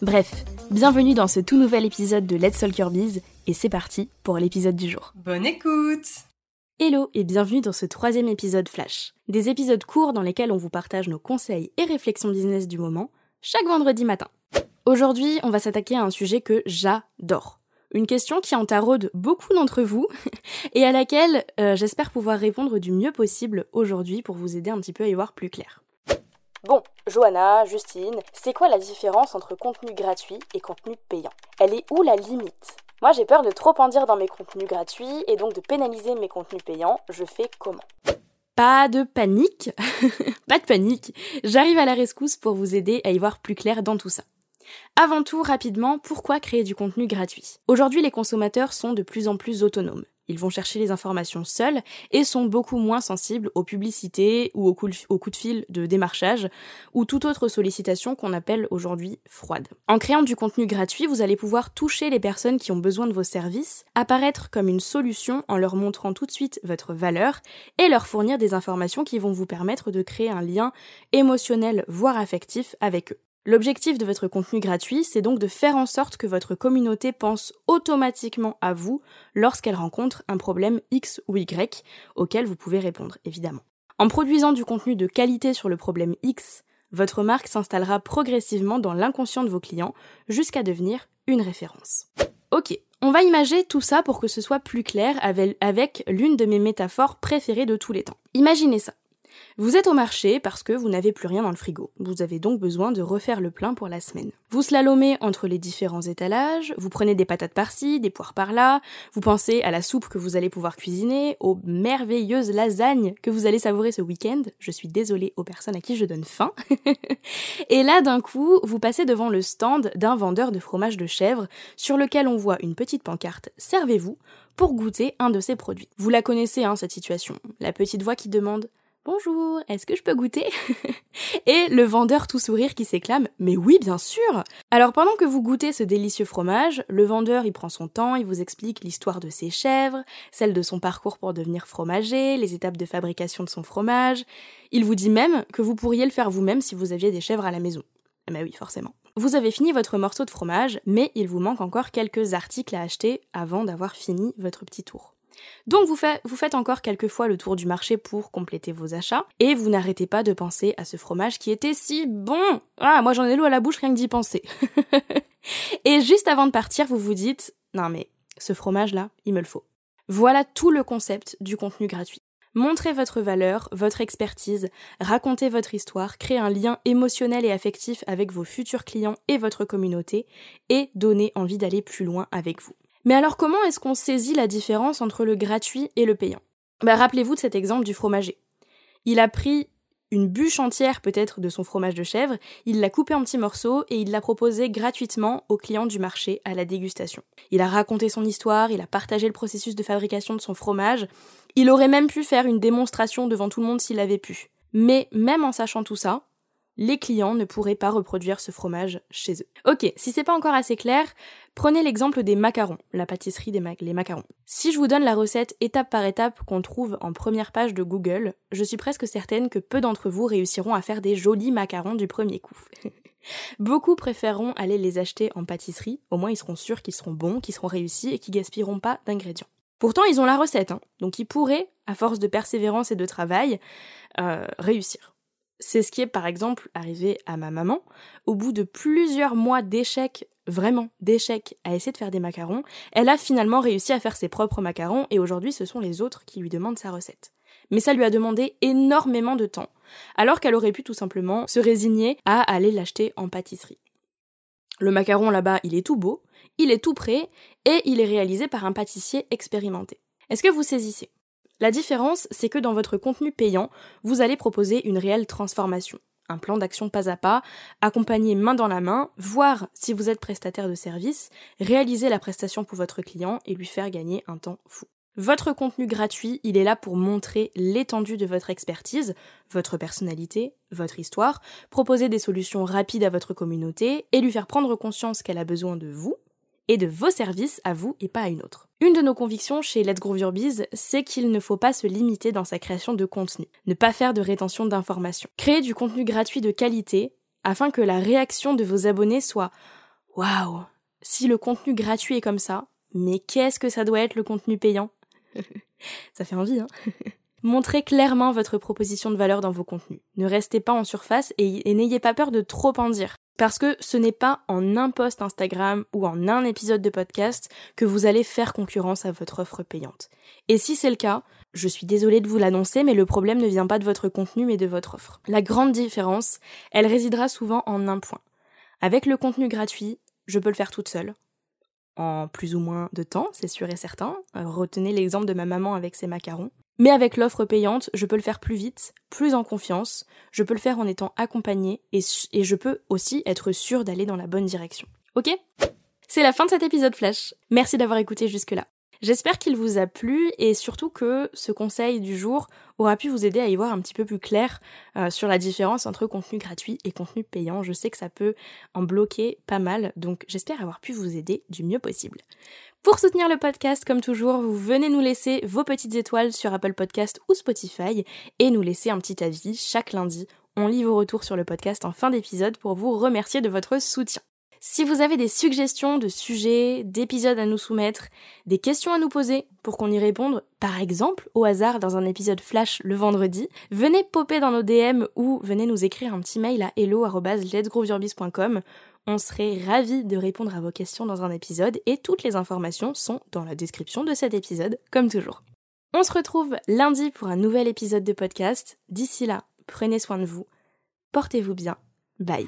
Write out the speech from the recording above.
Bref, bienvenue dans ce tout nouvel épisode de Let's Your Biz et c'est parti pour l'épisode du jour. Bonne écoute Hello et bienvenue dans ce troisième épisode Flash. Des épisodes courts dans lesquels on vous partage nos conseils et réflexions business du moment, chaque vendredi matin. Aujourd'hui, on va s'attaquer à un sujet que j'adore. Une question qui entaraude beaucoup d'entre vous et à laquelle euh, j'espère pouvoir répondre du mieux possible aujourd'hui pour vous aider un petit peu à y voir plus clair. Bon, Johanna, Justine, c'est quoi la différence entre contenu gratuit et contenu payant? Elle est où la limite? Moi j'ai peur de trop en dire dans mes contenus gratuits et donc de pénaliser mes contenus payants. Je fais comment? Pas de panique, pas de panique, j'arrive à la rescousse pour vous aider à y voir plus clair dans tout ça. Avant tout, rapidement, pourquoi créer du contenu gratuit? Aujourd'hui, les consommateurs sont de plus en plus autonomes. Ils vont chercher les informations seuls et sont beaucoup moins sensibles aux publicités ou aux coups de fil de démarchage ou toute autre sollicitation qu'on appelle aujourd'hui froide. En créant du contenu gratuit, vous allez pouvoir toucher les personnes qui ont besoin de vos services, apparaître comme une solution en leur montrant tout de suite votre valeur et leur fournir des informations qui vont vous permettre de créer un lien émotionnel voire affectif avec eux. L'objectif de votre contenu gratuit, c'est donc de faire en sorte que votre communauté pense automatiquement à vous lorsqu'elle rencontre un problème X ou Y auquel vous pouvez répondre, évidemment. En produisant du contenu de qualité sur le problème X, votre marque s'installera progressivement dans l'inconscient de vos clients jusqu'à devenir une référence. Ok, on va imaginer tout ça pour que ce soit plus clair avec, l'une de mes métaphores préférées de tous les temps. Imaginez ça. Vous êtes au marché parce que vous n'avez plus rien dans le frigo. Vous avez donc besoin de refaire le plein pour la semaine. Vous slalomez entre les différents étalages, vous prenez des patates par-ci, des poires par-là, vous pensez à la soupe que vous allez pouvoir cuisiner, aux merveilleuses lasagnes que vous allez savourer ce week-end. Je suis désolée aux personnes à qui je donne faim. Et là, d'un coup, vous passez devant le stand d'un vendeur de fromage de chèvre sur lequel on voit une petite pancarte Servez-vous pour goûter un de ces produits. Vous la connaissez, hein, cette situation. La petite voix qui demande Bonjour, est-ce que je peux goûter Et le vendeur tout sourire qui s'éclame Mais oui, bien sûr Alors pendant que vous goûtez ce délicieux fromage, le vendeur il prend son temps, il vous explique l'histoire de ses chèvres, celle de son parcours pour devenir fromager, les étapes de fabrication de son fromage. Il vous dit même que vous pourriez le faire vous-même si vous aviez des chèvres à la maison. Mais ah bah oui, forcément. Vous avez fini votre morceau de fromage, mais il vous manque encore quelques articles à acheter avant d'avoir fini votre petit tour. Donc vous, faites encore quelques fois le tour du marché pour compléter vos achats et vous n'arrêtez pas de penser à ce fromage qui était si bon. Ah, moi j'en ai l'eau à la bouche rien que d'y penser. et juste avant de partir, vous vous dites non mais ce fromage là, il me le faut. Voilà tout le concept du contenu gratuit. Montrez votre valeur, votre expertise, racontez votre histoire, créez un lien émotionnel et affectif avec vos futurs clients et votre communauté, et donnez envie d'aller plus loin avec vous. Mais alors comment est-ce qu'on saisit la différence entre le gratuit et le payant? Bah, Rappelez-vous de cet exemple du fromager. Il a pris une bûche entière peut-être de son fromage de chèvre, il l'a coupé en petits morceaux et il l'a proposé gratuitement aux clients du marché à la dégustation. Il a raconté son histoire, il a partagé le processus de fabrication de son fromage, il aurait même pu faire une démonstration devant tout le monde s'il avait pu. Mais même en sachant tout ça, les clients ne pourraient pas reproduire ce fromage chez eux. Ok, si c'est pas encore assez clair, prenez l'exemple des macarons, la pâtisserie des les macarons. Si je vous donne la recette étape par étape qu'on trouve en première page de Google, je suis presque certaine que peu d'entre vous réussiront à faire des jolis macarons du premier coup. Beaucoup préféreront aller les acheter en pâtisserie, au moins ils seront sûrs qu'ils seront bons, qu'ils seront réussis et qu'ils gaspilleront pas d'ingrédients. Pourtant, ils ont la recette, hein, donc ils pourraient, à force de persévérance et de travail, euh, réussir. C'est ce qui est par exemple arrivé à ma maman. Au bout de plusieurs mois d'échecs vraiment d'échecs à essayer de faire des macarons, elle a finalement réussi à faire ses propres macarons et aujourd'hui ce sont les autres qui lui demandent sa recette. Mais ça lui a demandé énormément de temps, alors qu'elle aurait pu tout simplement se résigner à aller l'acheter en pâtisserie. Le macaron là-bas, il est tout beau, il est tout prêt et il est réalisé par un pâtissier expérimenté. Est-ce que vous saisissez? La différence, c'est que dans votre contenu payant, vous allez proposer une réelle transformation un plan d'action pas à pas, accompagner main dans la main, voir si vous êtes prestataire de service, réaliser la prestation pour votre client et lui faire gagner un temps fou. Votre contenu gratuit, il est là pour montrer l'étendue de votre expertise, votre personnalité, votre histoire, proposer des solutions rapides à votre communauté et lui faire prendre conscience qu'elle a besoin de vous et de vos services à vous et pas à une autre. Une de nos convictions chez Let's Grow Your Biz, c'est qu'il ne faut pas se limiter dans sa création de contenu, ne pas faire de rétention d'informations. Créer du contenu gratuit de qualité afin que la réaction de vos abonnés soit Waouh Si le contenu gratuit est comme ça, mais qu'est-ce que ça doit être le contenu payant? Ça fait envie, hein Montrez clairement votre proposition de valeur dans vos contenus. Ne restez pas en surface et, n'ayez pas peur de trop en dire. Parce que ce n'est pas en un post Instagram ou en un épisode de podcast que vous allez faire concurrence à votre offre payante. Et si c'est le cas, je suis désolée de vous l'annoncer, mais le problème ne vient pas de votre contenu mais de votre offre. La grande différence, elle résidera souvent en un point. Avec le contenu gratuit, je peux le faire toute seule, en plus ou moins de temps, c'est sûr et certain. retenez l'exemple de ma maman avec ses macarons. Mais avec l'offre payante, je peux le faire plus vite, plus en confiance, je peux le faire en étant accompagné et, je peux aussi être sûr d'aller dans la bonne direction. Ok? C'est la fin de cet épisode Flash. Merci d'avoir écouté jusque-là. J'espère qu'il vous a plu et surtout que ce conseil du jour aura pu vous aider à y voir un petit peu plus clair euh, sur la différence entre contenu gratuit et contenu payant. Je sais que ça peut en bloquer pas mal, donc j'espère avoir pu vous aider du mieux possible. Pour soutenir le podcast, comme toujours, vous venez nous laisser vos petites étoiles sur Apple Podcast ou Spotify et nous laisser un petit avis chaque lundi. On lit vos retours sur le podcast en fin d'épisode pour vous remercier de votre soutien. Si vous avez des suggestions de sujets, d'épisodes à nous soumettre, des questions à nous poser pour qu'on y réponde, par exemple au hasard dans un épisode flash le vendredi, venez popper dans nos DM ou venez nous écrire un petit mail à hello@letsgrowyourbiz.com. On serait ravis de répondre à vos questions dans un épisode et toutes les informations sont dans la description de cet épisode, comme toujours. On se retrouve lundi pour un nouvel épisode de podcast. D'ici là, prenez soin de vous, portez-vous bien, bye.